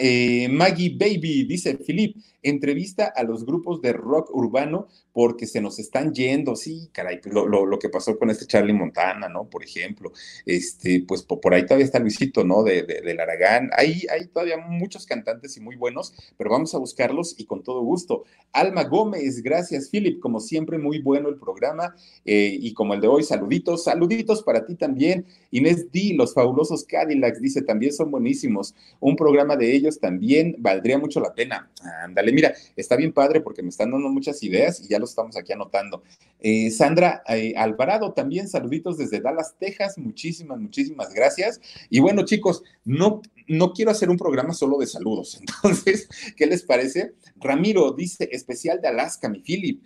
Eh, Maggie Baby dice, Filip, entrevista a los grupos de rock urbano porque se nos están yendo, sí, caray, lo, lo, lo, que pasó con este Charlie Montana, ¿no? Por ejemplo, este, pues por, por ahí todavía está Luisito, ¿no? De, de, del Aragán, hay, hay todavía muchos cantantes y muy buenos, pero vamos a buscarlos y con todo gusto. Alma Gómez, gracias, Philip, como siempre, muy el programa eh, y como el de hoy, saluditos, saluditos para ti también. Inés D, los fabulosos Cadillacs, dice, también son buenísimos. Un programa de ellos también valdría mucho la pena. Ándale, mira, está bien padre porque me están dando muchas ideas y ya lo estamos aquí anotando. Eh, Sandra eh, Alvarado, también saluditos desde Dallas, Texas. Muchísimas, muchísimas gracias. Y bueno, chicos, no, no quiero hacer un programa solo de saludos. Entonces, ¿qué les parece? Ramiro dice, especial de Alaska, mi Philip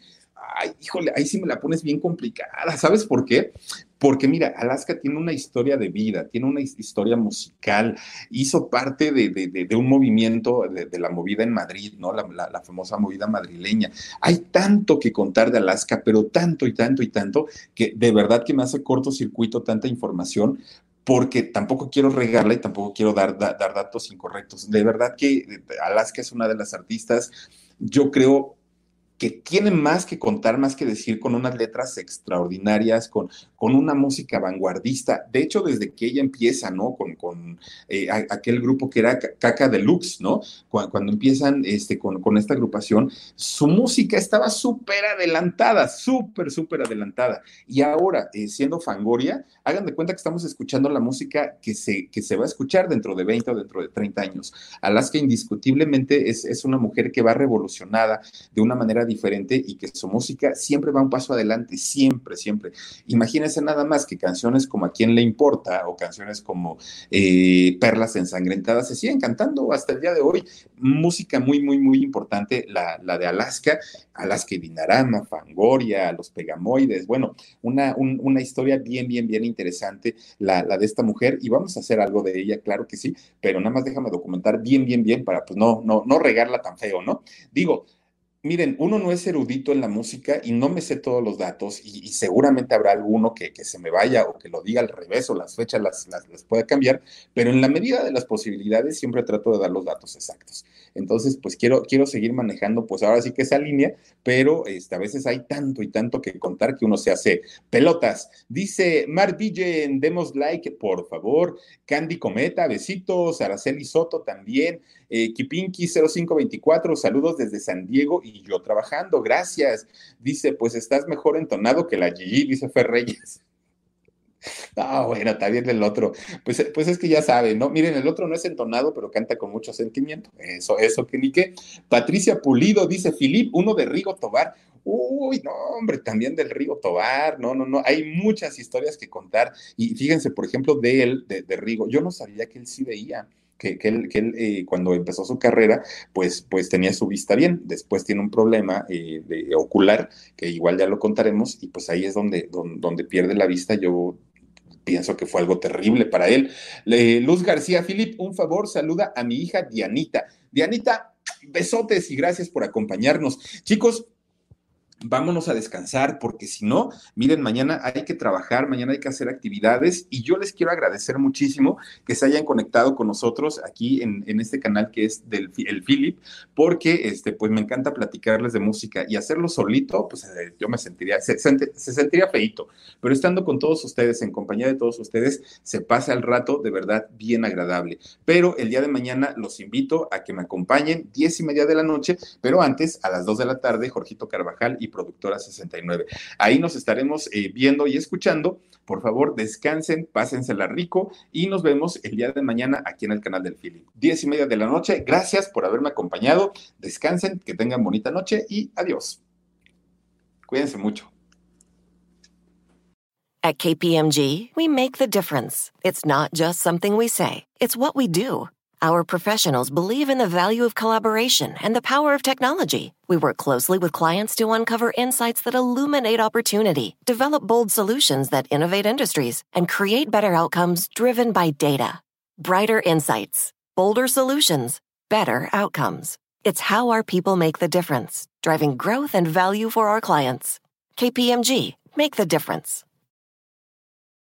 ay, híjole, ahí sí me la pones bien complicada. ¿Sabes por qué? Porque mira, Alaska tiene una historia de vida, tiene una historia musical, hizo parte de, un movimiento de, la movida en Madrid, ¿no? La, famosa movida madrileña. Hay tanto que contar de Alaska, pero tanto y tanto y tanto, que de verdad que me hace cortocircuito tanta información, porque tampoco quiero regarla y tampoco quiero dar, datos incorrectos. De verdad que Alaska es una de las artistas, yo creo, que tiene más que contar, más que decir, con unas letras extraordinarias, con, con una música vanguardista. De hecho, desde que ella empieza, ¿no? Con, con eh, aquel grupo que era Caca Deluxe, ¿no? Cuando, cuando empiezan este, con, con, esta agrupación, su música estaba súper adelantada, súper, súper adelantada. Y ahora, eh, siendo Fangoria, hagan de cuenta que estamos escuchando la música que se, que se va a escuchar dentro de 20 o dentro de 30 años. Alaska indiscutiblemente es, es una mujer que va revolucionada de una manera diferente y que su música siempre va un paso adelante, siempre, siempre. Imagínense nada más que canciones como A quién le importa o canciones como eh, Perlas ensangrentadas se siguen cantando hasta el día de hoy. Música muy, muy, muy importante, la, la de Alaska, Alaska y Dinarama, Fangoria, Los Pegamoides, bueno, una, un, una historia bien, bien, bien interesante, la, la de esta mujer, y vamos a hacer algo de ella, claro que sí, pero nada más déjame documentar bien, bien, bien para pues no, no, no regarla tan feo, ¿no? Digo, Miren, uno no es erudito en la música y no me sé todos los datos y, seguramente habrá alguno que, se me vaya o que lo diga al revés o las fechas las, las, pueda cambiar, pero en la medida de las posibilidades siempre trato de dar los datos exactos. Entonces, pues quiero, quiero seguir manejando, pues ahora sí que esa línea, pero este, a veces hay tanto y tanto que contar que uno se hace pelotas. Dice Mar demos like, por favor. Candy Cometa, besitos. Araceli Soto también. Eh, Kipinki 0524, saludos desde San Diego y yo trabajando, gracias. Dice, pues estás mejor entonado que la Gigi, dice Fer Reyes. Ah, bueno, está bien el otro. Pues, pues es que ya saben, ¿no? Miren, el otro no es entonado, pero canta con mucho sentimiento. Eso, eso que ni qué. Patricia Pulido dice, Filip, uno de Rigo Tobar. Uy, no, hombre, también del Rigo Tobar. No, no, no. Hay muchas historias que contar. Y fíjense, por ejemplo, de él, de, de Rigo. Yo no sabía que él sí veía que, él, eh, cuando empezó su carrera, pues, pues tenía su vista bien, después tiene un problema eh, de, ocular, que igual ya lo contaremos, y pues ahí es donde, donde, pierde la vista, yo pienso que fue algo terrible para él. Luz García, Filip, un favor, saluda a mi hija Dianita. Dianita, besotes y gracias por acompañarnos. Chicos, vámonos a descansar, porque si no, miren, mañana hay que trabajar, mañana hay que hacer actividades y yo les quiero agradecer muchísimo que se hayan conectado con nosotros aquí en, este canal que es del el Philip, porque este, pues me encanta platicarles de música y hacerlo solito, pues eh, yo me sentiría, se, sentiría feito, pero estando con todos ustedes, en compañía de todos ustedes, se pasa el rato de verdad bien agradable. Pero el día de mañana los invito a que me acompañen, diez y media de la noche, pero antes, a las dos de la tarde, Jorgito Carvajal y Productora 69. Ahí nos estaremos eh, viendo y escuchando. Por favor, descansen, pásensela rico y nos vemos el día de mañana aquí en el canal del Philip. Diez y media de la noche. Gracias por haberme acompañado. Descansen, que tengan bonita noche y adiós. Cuídense mucho. At KPMG, we make the difference. It's not just something we say, it's what we do. Our professionals believe in the value of collaboration and the power of technology. We work closely with clients to uncover insights that illuminate opportunity, develop bold solutions that innovate industries, and create better outcomes driven by data. Brighter insights, bolder solutions, better outcomes. It's how our people make the difference, driving growth and value for our clients. KPMG, make the difference.